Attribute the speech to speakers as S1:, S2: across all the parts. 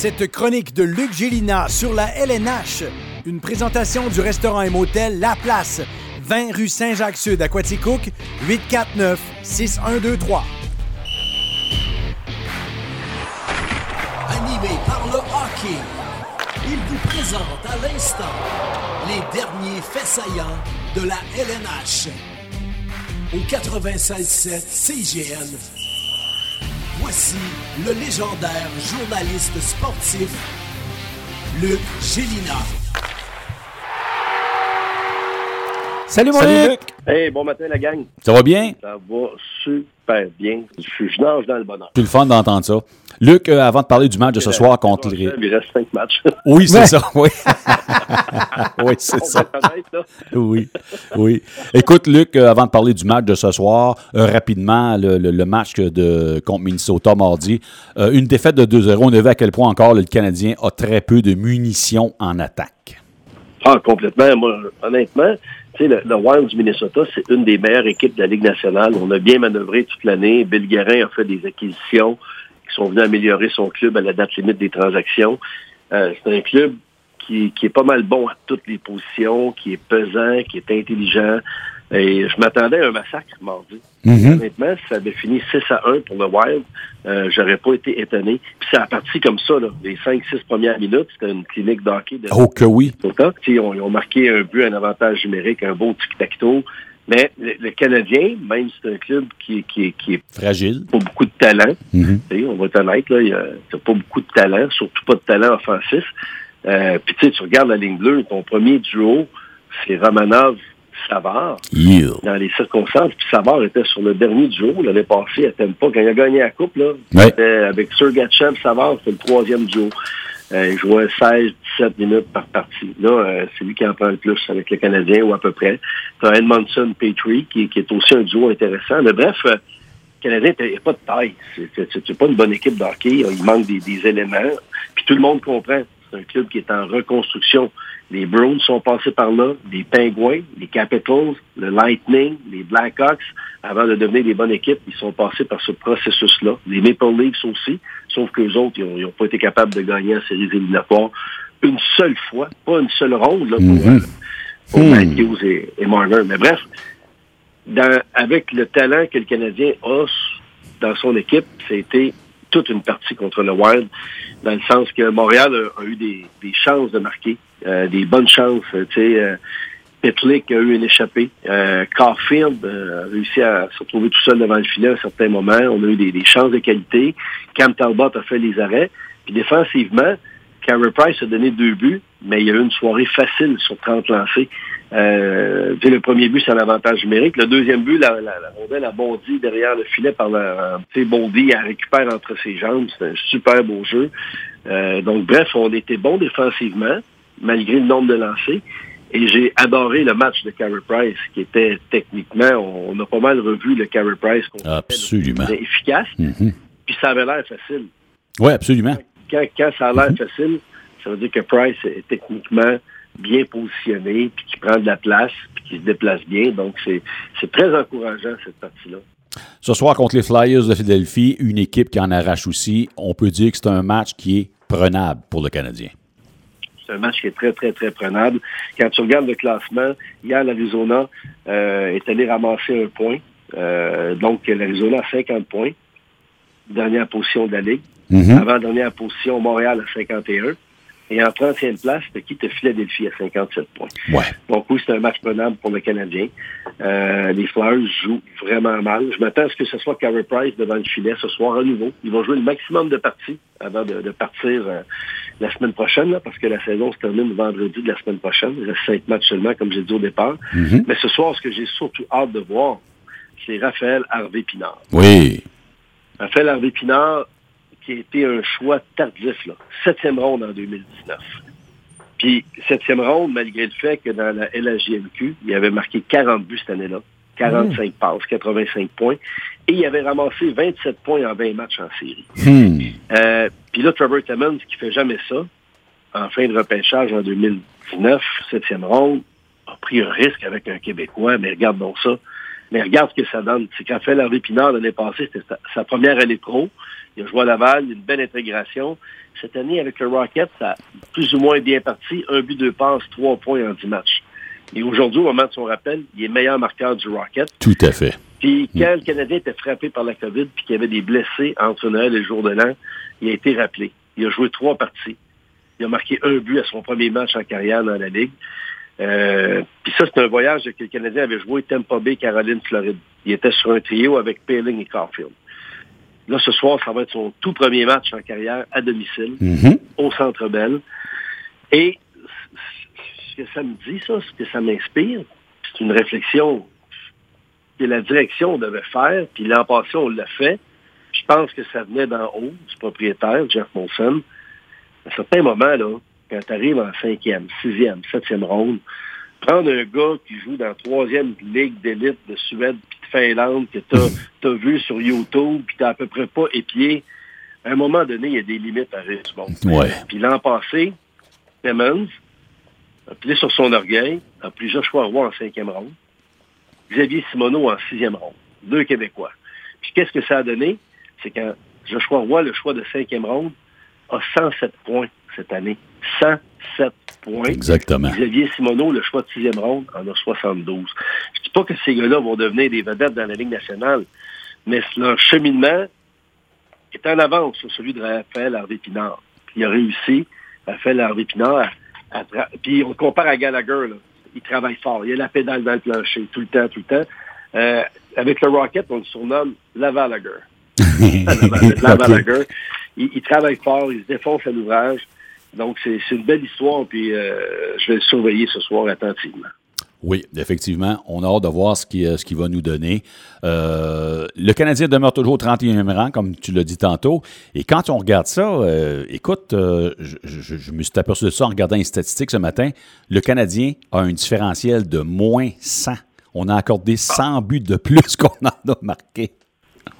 S1: Cette chronique de Luc Gélina sur la LNH, une présentation du restaurant et motel La Place, 20 rue Saint-Jacques-Sud à Quaticook, 849 6123.
S2: Animé par le hockey, il vous présente à l'instant les derniers faits de la LNH. Au 96.7 CGN, voici le légendaire journaliste sportif Luc Gélina.
S3: Salut mon
S4: Salut,
S3: Luc!
S4: Hey, bon matin, la gang.
S3: Ça va bien?
S4: Ça va super bien. Je, suis- je nage dans le bonheur.
S3: C'est le fun d'entendre ça. Luc, euh, avant de parler du match de ce soir contre les...
S4: Il reste cinq matchs.
S3: Oui, c'est
S5: Ouais.
S3: ça, oui. oui, c'est ça. Oui, oui. Écoute, Luc, euh, avant de parler du match de ce soir, euh, rapidement, le, le- le match de, contre Minnesota mardi, euh, une défaite de 2-0. On a vu à quel point encore le Canadien a très peu de munitions en attaque.
S4: Ah, complètement. Moi, honnêtement, le, le Wild du Minnesota, c'est une des meilleures équipes de la Ligue nationale. On a bien manœuvré toute l'année. Bill Guerin a fait des acquisitions qui sont venues améliorer son club à la date limite des transactions. Euh, c'est un club qui, qui est pas mal bon à toutes les positions, qui est pesant, qui est intelligent. Et je m'attendais à un massacre mardi. Honnêtement, si ça avait fini 6 à 1 pour le Wild, euh, j'aurais pas été étonné. Puis ça a parti comme ça, là. Les 5-6 premières minutes, c'était une clinique d'hockey de
S3: Oh que oui.
S4: Ils ont, ils ont marqué un but, un avantage numérique, un beau tic-tac-toe. Mais le, le Canadien, même si c'est un club qui, qui, qui est
S3: Fragile.
S4: pas beaucoup de talent,
S3: Mhm.
S4: on va être honnête, là, il y a pas beaucoup de talent, surtout pas de talent offensif. Euh, Puis tu sais, tu regardes la ligne bleue, ton premier duo, c'est Romanov Savard
S3: Yeah.
S4: dans les circonstances. Puis Savard était sur le dernier duo l'année passée à Tampa. Quand il a gagné la Coupe, là,
S3: Ouais.
S4: avec Sergachev, Savard, c'était le troisième duo. Euh, il jouait 16, 17 minutes par partie. Là, euh, c'est lui qui en prend le plus avec le Canadien, ou à peu près. T'as Edmondson Petrie, qui, qui est aussi un duo intéressant. Mais bref, euh, le Canadien n'a pas de taille. C'est pas une bonne équipe d'hockey. Il manque des, des éléments. Puis tout le monde comprend. C'est un club qui est en reconstruction. Les Browns sont passés par là, les Penguins, les Capitals, le Lightning, les Blackhawks, avant de devenir des bonnes équipes, ils sont passés par ce processus-là. Les Maple Leafs aussi, sauf qu'eux autres, ils n'ont pas été capables de gagner en séries éliminatoires une seule fois, pas une seule ronde là, pour,
S3: Mhm.
S4: euh, pour
S3: Hmm.
S4: Matthews et, et Marner. Mais bref, dans- avec le talent que le Canadien a dans son équipe, c'était toute une partie contre le Wild, dans le sens que Montréal a, eu des, chances de marquer, euh, des bonnes chances. euh, euh, Petlick a eu une échappée. Euh, Caulfield euh, a réussi à se retrouver tout seul devant le filet à un certain moment. On a eu des, des chances de qualité. Cam Talbot a fait les arrêts. Puis défensivement, Carey Price a donné deux buts, mais il y a eu une soirée facile sur 30 lancés. Euh, le premier but, c'est un avantage numérique. Le deuxième but, la, la, la rondelle a bondi derrière le filet par la... Sais, Bondy, elle récupère entre ses jambes. C'est un super beau jeu. Euh, donc, bref, on était bon défensivement, malgré le nombre de lancés. Et j'ai adoré le match de Carey Price, qui était techniquement, on, on a pas mal revu le Carey Price qu'on
S3: Absolument.
S4: le- efficace.
S3: Mhm.
S4: Puis ça avait l'air facile.
S3: Oui, absolument.
S4: Quand, quand ça a l'air facile, ça veut dire que Price est techniquement bien positionné, puis qu'il prend de la place, puis qu'il se déplace bien. Donc, c'est c'est très encourageant, cette partie-là.
S3: Ce soir contre les Flyers de Philadelphie, une équipe qui en arrache aussi. On peut dire que c'est un match qui est prenable pour le Canadien.
S4: C'est un match qui est très, très, très prenable. Quand tu regardes le classement, hier, l'Arizona euh, est allé ramasser un point. Euh, donc, l'Arizona a 50 points. Dernière position de la Ligue.
S3: Mhm.
S4: Avant-dernière position, Montréal à 51. Et en 30e place, c'était qui? C'était Philadelphie à 57 points.
S3: Ouais.
S4: Donc oui, c'est un match prenable pour le Canadien. Euh, les Flyers jouent vraiment mal. Je m'attends à ce que ce soit Carey Price devant le filet ce soir à nouveau. Ils vont jouer le maximum de parties avant de, de partir euh, la semaine prochaine, là, parce que la saison se termine vendredi de la semaine prochaine. Il reste cinq matchs seulement, comme j'ai dit au départ.
S3: Mhm.
S4: Mais ce soir, ce que j'ai surtout hâte de voir, c'est Raphaël Harvey-Pinard.
S3: Oui.
S4: Raphaël Harvey-Pinard, qui a été un choix tardif, là. Septième ronde en 2019. Puis, septième ronde, malgré le fait que dans la LHJMQ, il avait marqué 40 buts cette année-là. 45 passes, 85 points. Et il avait ramassé 27 points en 20 matchs en série.
S3: Hmm.
S4: Euh, Puis là, Trevor Timmons, qui fait jamais ça, en fin de repêchage en 2019, septième ronde, a pris un risque avec un Québécois, mais regarde donc ça. Mais regarde ce que ça donne. C'est qu'en fait, Larry Pinard, l'année passée, c'était sa, sa première année pro. Il a joué à Laval, une belle intégration. Cette année, avec le Rocket, ça a plus ou moins bien parti. Un but, deux passes, trois points en dix matchs. Et aujourd'hui, au moment de son rappel, il est meilleur marqueur du Rocket.
S3: Tout à fait.
S4: Puis quand le Canadien était frappé par la COVID, puis qu'il y avait des blessés entre Noël et le jour de l'an, il a été rappelé. Il a joué trois parties. Il a marqué un but à son premier match en carrière dans la Ligue. Euh, puis ça, c'est un voyage que le Canadien avait joué Tampa Bay, Caroline, Floride. Il était sur un trio avec Paling et Caulfield. Là, ce soir, ça va être son tout premier match en carrière à domicile,
S3: Mhm.
S4: au Centre Bell. Et ce que ça me dit, ça, ce que ça m'inspire, c'est une réflexion que la direction devait faire, puis l'an passé, on l'a fait. Je pense que ça venait d'en haut, du propriétaire, Jeff Molson. À un certain moment, là, quand tu arrives en cinquième, sixième, septième ronde, prendre un gars qui joue dans la troisième ligue d'élite de Suède puis de Finlande que tu as, vu sur YouTube puis tu à peu près pas épié, à un moment donné, il y a des limites à rire du monde. Puis l'an passé, Simmons a plié sur son orgueil, a pris Joshua Roy en cinquième ronde, Xavier Simoneau en sixième ronde, deux Québécois. Puis qu'est-ce que ça a donné? C'est quand Joshua Roy, le choix de cinquième ronde, a 107 points cette année. 107 points.
S3: Exactement.
S4: Xavier Simoneau, le choix de sixième ronde, en a 72. Je dis pas que ces gars-là vont devenir des vedettes dans la Ligue nationale, mais leur cheminement est en avance sur celui de Raphaël Harvey-Pinard. Il a réussi, Raphaël Harvey-Pinard, à, à tra- puis on le compare à Gallagher, là. il travaille fort, il a la pédale dans le plancher, tout le temps, tout le temps. Euh, avec le Rocket, on le surnomme Lavalager. Lavalager. Il, il travaille fort, il se défonce à l'ouvrage. Donc, c'est une belle histoire, puis euh, je vais le surveiller ce soir attentivement.
S3: Oui, effectivement. On a hâte de voir ce qu'il ce qu'il va nous donner. Euh, le Canadien demeure toujours au 31e rang, comme tu l'as dit tantôt. Et quand on regarde ça, euh, écoute, euh, je, je- je me suis aperçu de ça en regardant les statistiques ce matin. Le Canadien a un différentiel de moins 100. On a accordé 100 buts de plus qu'on en a marqué.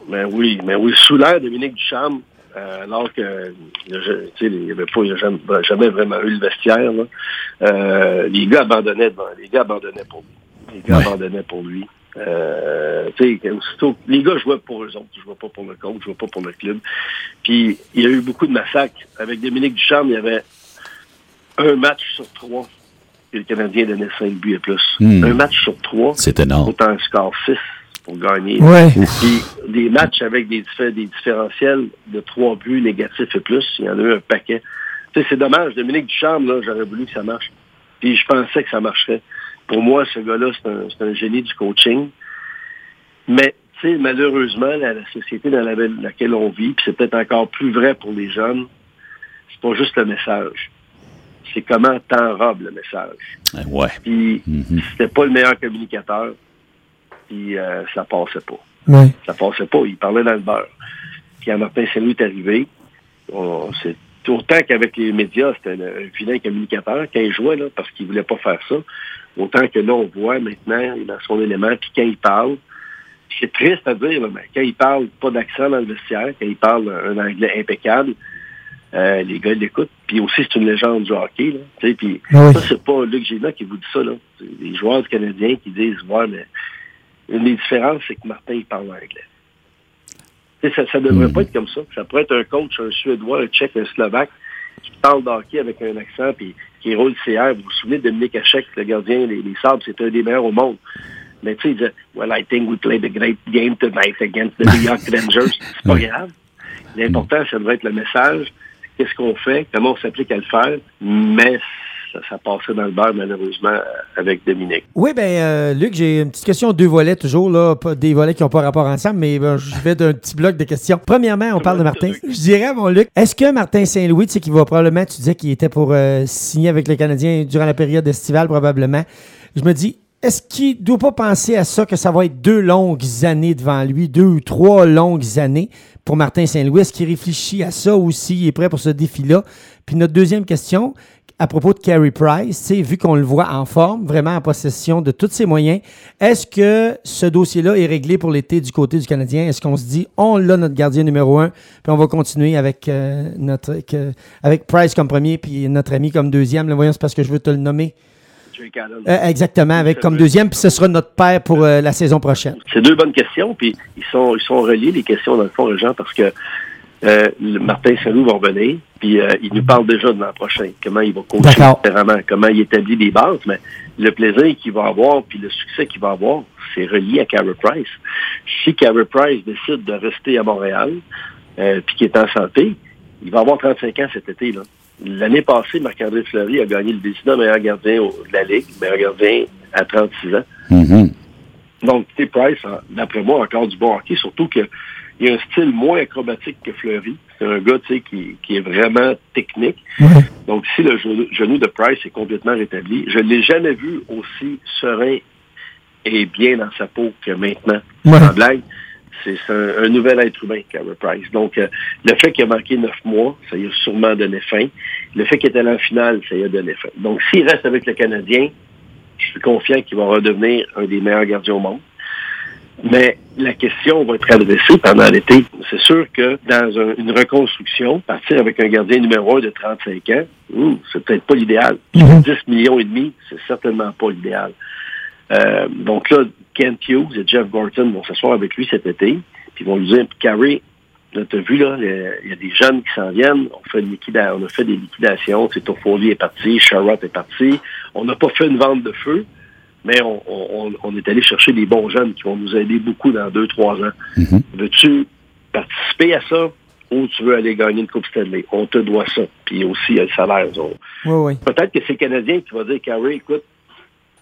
S4: Mais oui, mais oui, sous l'air Dominique Ducharme, euh, alors que il n'y avait pas, il y a jamais, jamais vraiment eu le vestiaire. Là. Euh, les gars abandonnaient devant, les gars abandonnaient pour lui. Les gars
S3: Ouais.
S4: abandonnaient pour lui. Euh, aussitôt- les gars jouaient pour eux autres, ils jouaient pas pour le coach, ils jouaient pas pour le club. Puis il y a eu beaucoup de massacres. Avec Dominique Ducharme, il y avait un match sur trois que le Canadien donnait cinq buts et plus.
S3: Hmm.
S4: Un match sur trois,
S3: C'est énorme.
S4: autant un score 6 pour gagner.
S5: Ouais.
S4: Puis des matchs avec des, des différentiels de trois buts négatifs et plus, il y en a eu un paquet. Tu sais, c'est dommage. Dominique Ducharme, là, j'aurais voulu que ça marche. Puis je pensais que ça marcherait. Pour moi, ce gars-là, c'est un, c'est un génie du coaching. Mais, tu sais, malheureusement, la, la société dans la- laquelle on vit, puis c'est peut-être encore plus vrai pour les jeunes, c'est pas juste le message. C'est comment t'enrobes le message.
S3: Ouais.
S4: Puis
S3: Mhm.
S4: c'était pas le meilleur communicateur. Puis euh, ça passait pas. Ça passait pas. Il parlait dans le beurre. Puis Martin Saint-Louis est arrivé, on- c'est autant qu'avec les médias, c'était un, vilain communicateur quand il jouait, là, parce qu'il voulait pas faire ça. Autant que là, on voit maintenant, il dans son élément, puis quand il parle, c'est triste à dire, là, mais quand il parle pas d'accent dans le vestiaire, quand il parle un anglais impeccable, euh, les gars l'écoutent. Puis aussi, c'est une légende du hockey. Là, puis
S5: Oui.
S4: ça, c'est pas Luc Gina qui vous dit ça. Là. C'est les joueurs du Canadien qui disent Ouais, mais une des différences, c'est que Martin, il parle anglais. Ça ne devrait
S3: Mhm.
S4: pas être comme ça. Ça pourrait être un coach, un Suédois, un Tchèque, un Slovaque, qui parle d'hockey avec un accent puis qui roule CR. Vous vous souvenez de Dominique Hachek, le gardien des, des Sabres, c'était un des meilleurs au monde. Mais tu sais, il disait Well, I think we played a great game tonight against the New York Rangers. C'est pas grave. L'important, ça devrait être le message. Qu'est-ce qu'on fait? Comment on s'applique à le faire? Mais ça, ça passait dans le beurre, malheureusement, avec Dominique.
S5: Oui, ben euh, Luc, j'ai une petite question, deux volets toujours, là, pas des volets qui n'ont pas rapport ensemble, mais ben, je vais d'un petit bloc de questions. Premièrement, on parle de Martin. Je dirais, mon Luc, est-ce que Martin Saint-Louis, tu sais, qui va probablement, tu disais qu'il était pour euh, signer avec le Canadien durant la période estivale, probablement. Je me dis, est-ce qu'il ne doit pas penser à ça, que ça va être deux longues années devant lui, deux ou trois longues années pour Martin Saint-Louis? Est-ce qu'il réfléchit à ça aussi? Il est prêt pour ce défi-là? Puis notre deuxième question, à propos de Carey Price, tu sais, vu qu'on le voit en forme, vraiment en possession de tous ses moyens, est-ce que ce dossier-là est réglé pour l'été du côté du Canadien? Est-ce qu'on se dit, on l'a notre gardien numéro un, puis on va continuer avec, euh, notre, avec Price comme premier, puis notre ami comme deuxième? Là, voyons, c'est parce que je veux te le nommer. Euh, exactement, avec comme deuxième, puis ce sera notre père pour euh, la saison prochaine.
S4: C'est deux bonnes questions, puis ils sont, ils sont reliés, les questions, dans le fond, Jean, parce que Euh, le Martin Saint-Loup va revenir, puis euh, il nous parle déjà de l'an prochain, comment il va coacher différemment, comment il établit des bases, mais le plaisir qu'il va avoir, puis le succès qu'il va avoir, c'est relié à Carey Price. Si Carey Price décide de rester à Montréal, euh, puis qu'il est en santé, il va avoir 35 ans cet été. là. L'année passée, Marc-André Fleury a gagné le décidant meilleur gardien au- de la Ligue, meilleur gardien à 36 ans.
S3: Mhm.
S4: Donc, T. Price, d'après moi, a encore du bon hockey, surtout que il a un style moins acrobatique que Fleury. C'est un gars, tu sais, qui, qui est vraiment technique. Donc, si le genou, de Price est complètement rétabli, je ne l'ai jamais vu aussi serein et bien dans sa peau que maintenant.
S5: Ouais.
S4: Blague, c'est un, un nouvel être humain, Carey Price. Donc, euh, le fait qu'il a manqué neuf mois, ça y a sûrement donné fin. Le fait qu'il était allé en finale, ça y a donné fin. Donc, s'il reste avec le Canadien, je suis confiant qu'il va redevenir un des meilleurs gardiens au monde. Mais la question va être adressée pendant l'été. C'est sûr que dans un- une reconstruction, partir avec un gardien numéro un de 35 ans, c'est peut-être pas l'idéal. 10 millions et demi, c'est certainement pas l'idéal. Euh, donc là, Kent Hughes et Jeff Gorton vont s'asseoir avec lui cet été, puis ils vont lui dire, Carrie, là, t'as vu, là, il y a des jeunes qui s'en viennent, on fait on a fait des liquidations, c'est Toffoli est parti, Sherrod est parti, on n'a pas fait une vente de feu, mais on, on- on est allé chercher des bons jeunes qui vont nous aider beaucoup dans deux, trois ans.
S3: Mhm.
S4: Veux-tu participer à ça ou tu veux aller gagner une Coupe Stanley? On te doit ça. Puis aussi, il y a le salaire. on-
S5: Oui, oui.
S4: Peut-être que c'est le Canadien qui va dire, Carrie, écoute,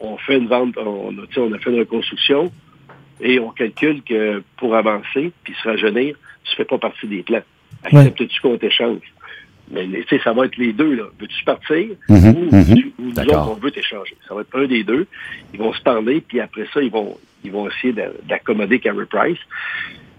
S4: on fait une vente, on a, on fait une reconstruction et on calcule que pour avancer puis se rajeunir, tu fais pas partie des plans. Acceptes-tu qu'on t'échange? Mais tu sais, ça va être les deux. là. Veux-tu partir?
S3: Mhm,
S4: ou, tu- ou nous
S3: D'accord.
S4: autres, on veut t'échanger? Ça va être un des deux. Ils vont se parler, puis après ça, ils vont ils vont essayer d'a- d'accommoder Carey Price.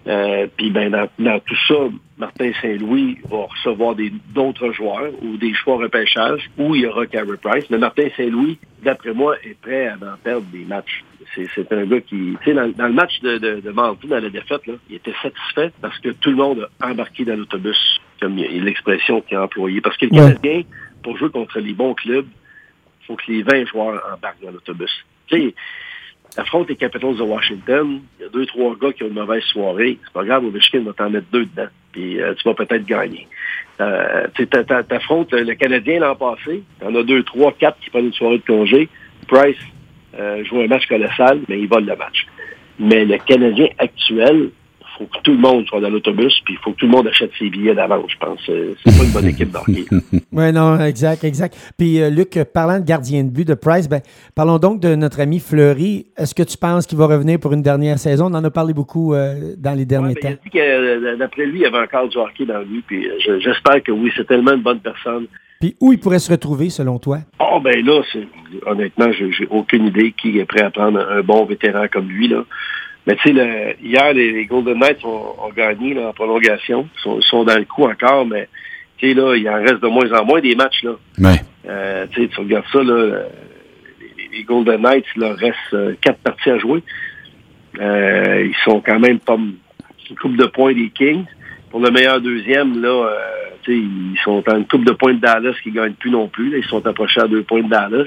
S4: Euh, puis ben dans, dans tout ça, Martin Saint-Louis va recevoir des- d'autres joueurs ou des choix repêchage où il y aura Carey Price. Mais Martin Saint-Louis, d'après moi, est prêt à en perdre des matchs. C'est c'est un gars qui, tu sais, dans, dans le match de, de, de dans la défaite, là, il était satisfait parce que tout le monde a embarqué dans l'autobus, comme il- l'expression qu'il a employée. Parce que le. Canadien, pour jouer contre les bons clubs, il faut que les 20 joueurs embarquent dans l'autobus. Tu sais, affronte les Capitals de Washington, il y a deux, trois gars qui ont une mauvaise soirée. C'est pas grave, Ovechkin va t'en mettre deux dedans. Puis euh, tu vas peut-être gagner. Euh, tu t'affrontes le Canadien l'an passé. T'en as deux, trois, quatre qui prennent une soirée de congé. Price euh, joue un match colossal, mais il vole le match. Mais le Canadien actuel, il faut que tout le monde soit dans l'autobus, puis il faut que tout le monde achète ses billets d'avance, je pense. Euh, C'est pas une bonne équipe d'hockey.
S5: Oui, non, exact, exact. Puis, euh, Luc, parlant de gardien de but de Price, ben, parlons donc de notre ami Fleury. Est-ce que tu penses qu'il va revenir pour une dernière saison? On en a parlé beaucoup euh, dans les derniers
S4: Ouais, ben, il a
S5: temps.
S4: dit que d'après lui, il y avait encore du hockey dans lui, puis euh, je- j'espère que oui, c'est tellement une bonne personne.
S5: Puis, où il pourrait se retrouver, selon toi?
S4: Oh ben là, c'est honnêtement, j'ai j'ai aucune idée qui est prêt à prendre un bon vétéran comme lui. Là. Mais tu sais, le- hier, les, les Golden Knights ont, ont gagné là, en prolongation. Ils sont, sont dans le coup encore, mais tu sais, là, il en reste de moins en moins des matchs. là.
S3: Ouais.
S4: Euh, tu sais, tu regardes ça, là, euh, les, les Golden Knights, il leur reste euh, quatre parties à jouer. Euh, ils sont quand même pas une coupe de points des Kings. Pour le meilleur deuxième, là, euh, tu sais, ils sont à une coupe de points de Dallas qui ne gagnent plus non plus. là. Ils sont approchés à deux points de Dallas.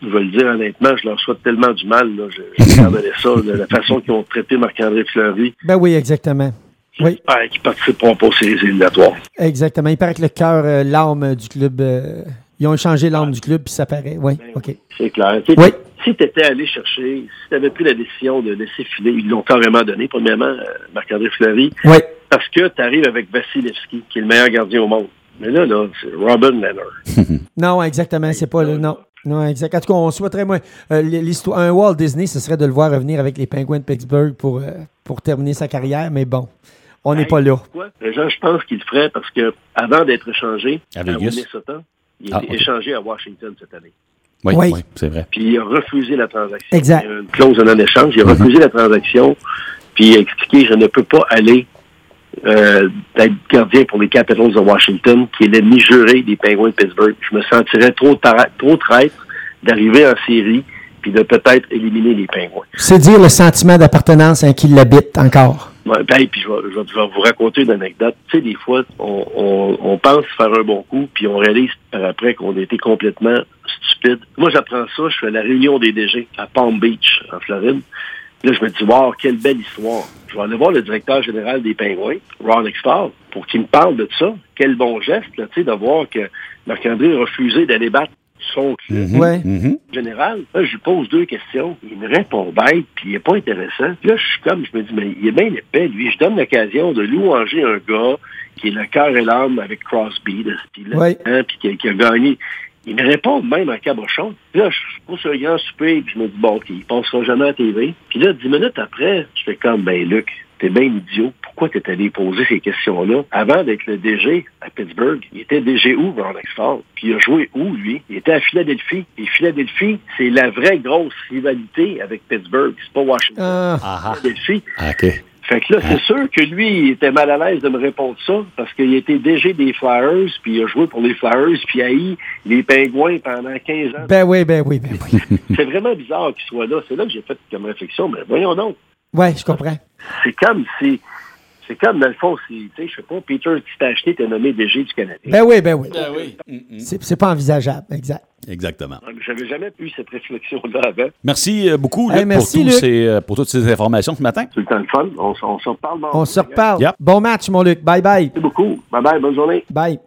S4: Je vais, je vais le dire honnêtement, je leur souhaite tellement du mal. Là. Je, je regarderai ça, de la façon qu'ils ont traité Marc-André Fleury.
S5: Ben oui, exactement. Oui,
S4: qu'ils participeront pas aux séries éliminatoires.
S5: exactement. Il paraît que le cœur, euh, l'âme du club, euh, ils ont changé l'âme du club, puis ça paraît. Oui,
S4: Ben
S5: OK.
S4: C'est clair.
S5: Oui.
S4: Si tu étais allé chercher, si tu avais pris la décision de laisser filer, ils l'ont carrément donné, premièrement, euh, Marc-André Fleury,
S5: Oui,
S4: parce que tu arrives avec Vasilevski, qui est le meilleur gardien au monde. Mais là, là, c'est Robin Leonard.
S5: non, exactement. C'est pas le. Non. Non, exact. En tout cas, on souhaiterait, moi, euh, l'histoire, un Walt Disney, ce serait de le voir revenir avec les Penguins de Pittsburgh pour, euh, pour terminer sa carrière, mais bon, on n'est
S4: Hey,
S5: pas là.
S4: Pourquoi? Les gens, je pense qu'il le ferait parce que avant d'être échangé
S3: À
S4: à. Minnesota, il a
S3: Ah,
S4: été échangé à Washington cette année.
S3: Oui,
S5: Oui.
S3: oui, c'est vrai.
S4: Puis il a refusé la transaction.
S5: Exact.
S4: Il y a une clause de non-échange. Il a refusé la transaction. Puis il a expliqué je ne peux pas aller euh, être gardien pour les Capitals de Washington, qui est l'ennemi juré des Penguins de Pittsburgh. Je me sentirais trop, trop traître d'arriver en série puis de peut-être éliminer les Penguins.
S5: C'est dire le sentiment d'appartenance hein, qui l'habite encore.
S4: Ouais, ben, puis je vais, je vais- je vais vous raconter une anecdote. Tu sais, des fois, on, on, on pense faire un bon coup, puis on réalise par après qu'on a été complètement stupide. Moi, j'apprends ça, je fais la réunion des DG à Palm Beach, en Floride. Là, je me dis, wow, quelle belle histoire. Je vais aller voir le directeur général des Pingouins, Ron Extall, pour qu'il me parle de ça. Quel bon geste, là, tu sais, de voir que Marc-André a refusé d'aller battre son club
S5: Ouais.
S3: Mhm.
S4: général. Là, je lui pose deux questions. Il me répond bête, puis il est pas intéressant. Puis là, je suis comme, je me dis, mais il est bien épais, lui. Je donne l'occasion de louanger un gars qui est le cœur et l'âme avec Crosby, là, puis là,
S5: Ouais.
S4: hein, puis qui, qui a gagné. Il me répond même en cabochon. Puis là, je pose un grand souper, puis je me dis, bon, OK, il passera jamais à la TV. Puis là, dix minutes après, je fais comme, ben, Luc, t'es bien idiot. Pourquoi t'es allé poser ces questions-là? Avant d'être le DG à Pittsburgh, il était DG où, Ron Extall? Puis il a joué où, lui? Il était à Philadelphie. Et Philadelphie, c'est la vraie grosse rivalité avec Pittsburgh. C'est pas Washington.
S5: Ah.
S3: Ah, ah.
S4: Philadelphie.
S3: OK.
S4: Fait que là, c'est sûr que lui, il était mal à l'aise de me répondre ça, parce qu'il était DG des Flyers, puis il a joué pour les Flyers, puis il a eu les Pingouins pendant 15 ans.
S5: Ben oui, ben oui, ben oui.
S4: C'est vraiment bizarre qu'il soit là. C'est là que j'ai fait comme réflexion, mais voyons donc.
S5: Ouais, je comprends.
S4: C'est comme si... C'est comme, dans le fond, si, tu sais, je sais pas, Peter acheté t'es nommé DG du Canada.
S5: Ben oui, ben oui.
S3: oui. Mm, mm.
S5: C'est pas envisageable, exact.
S3: Exactement.
S4: J'avais jamais eu cette réflexion-là avant.
S3: Merci euh, beaucoup,
S5: Hey,
S3: Luc,
S5: merci,
S3: pour, tous
S5: Luc.
S3: ces, euh, pour toutes ces informations ce matin.
S4: C'est le temps de fun. On, on se reparle.
S5: On se reparle.
S3: Yep.
S5: Bon match, mon Luc. Bye bye.
S4: Merci beaucoup. Bye bye, bonne journée.
S5: Bye.